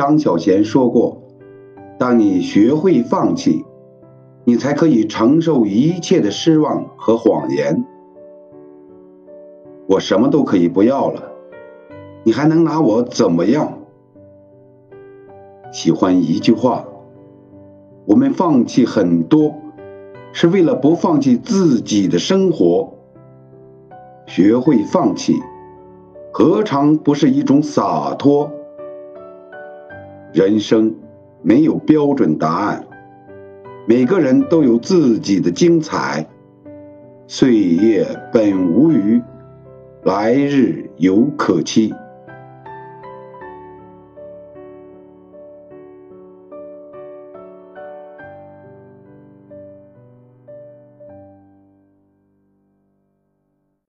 张小娴说过：“当你学会放弃，你才可以承受一切的失望和谎言。”我什么都可以不要了，你还能拿我怎么样？喜欢一句话：我们放弃很多，是为了不放弃自己的生活。学会放弃，何尝不是一种洒脱？人生没有标准答案，每个人都有自己的精彩。岁月本无余。来日犹可期。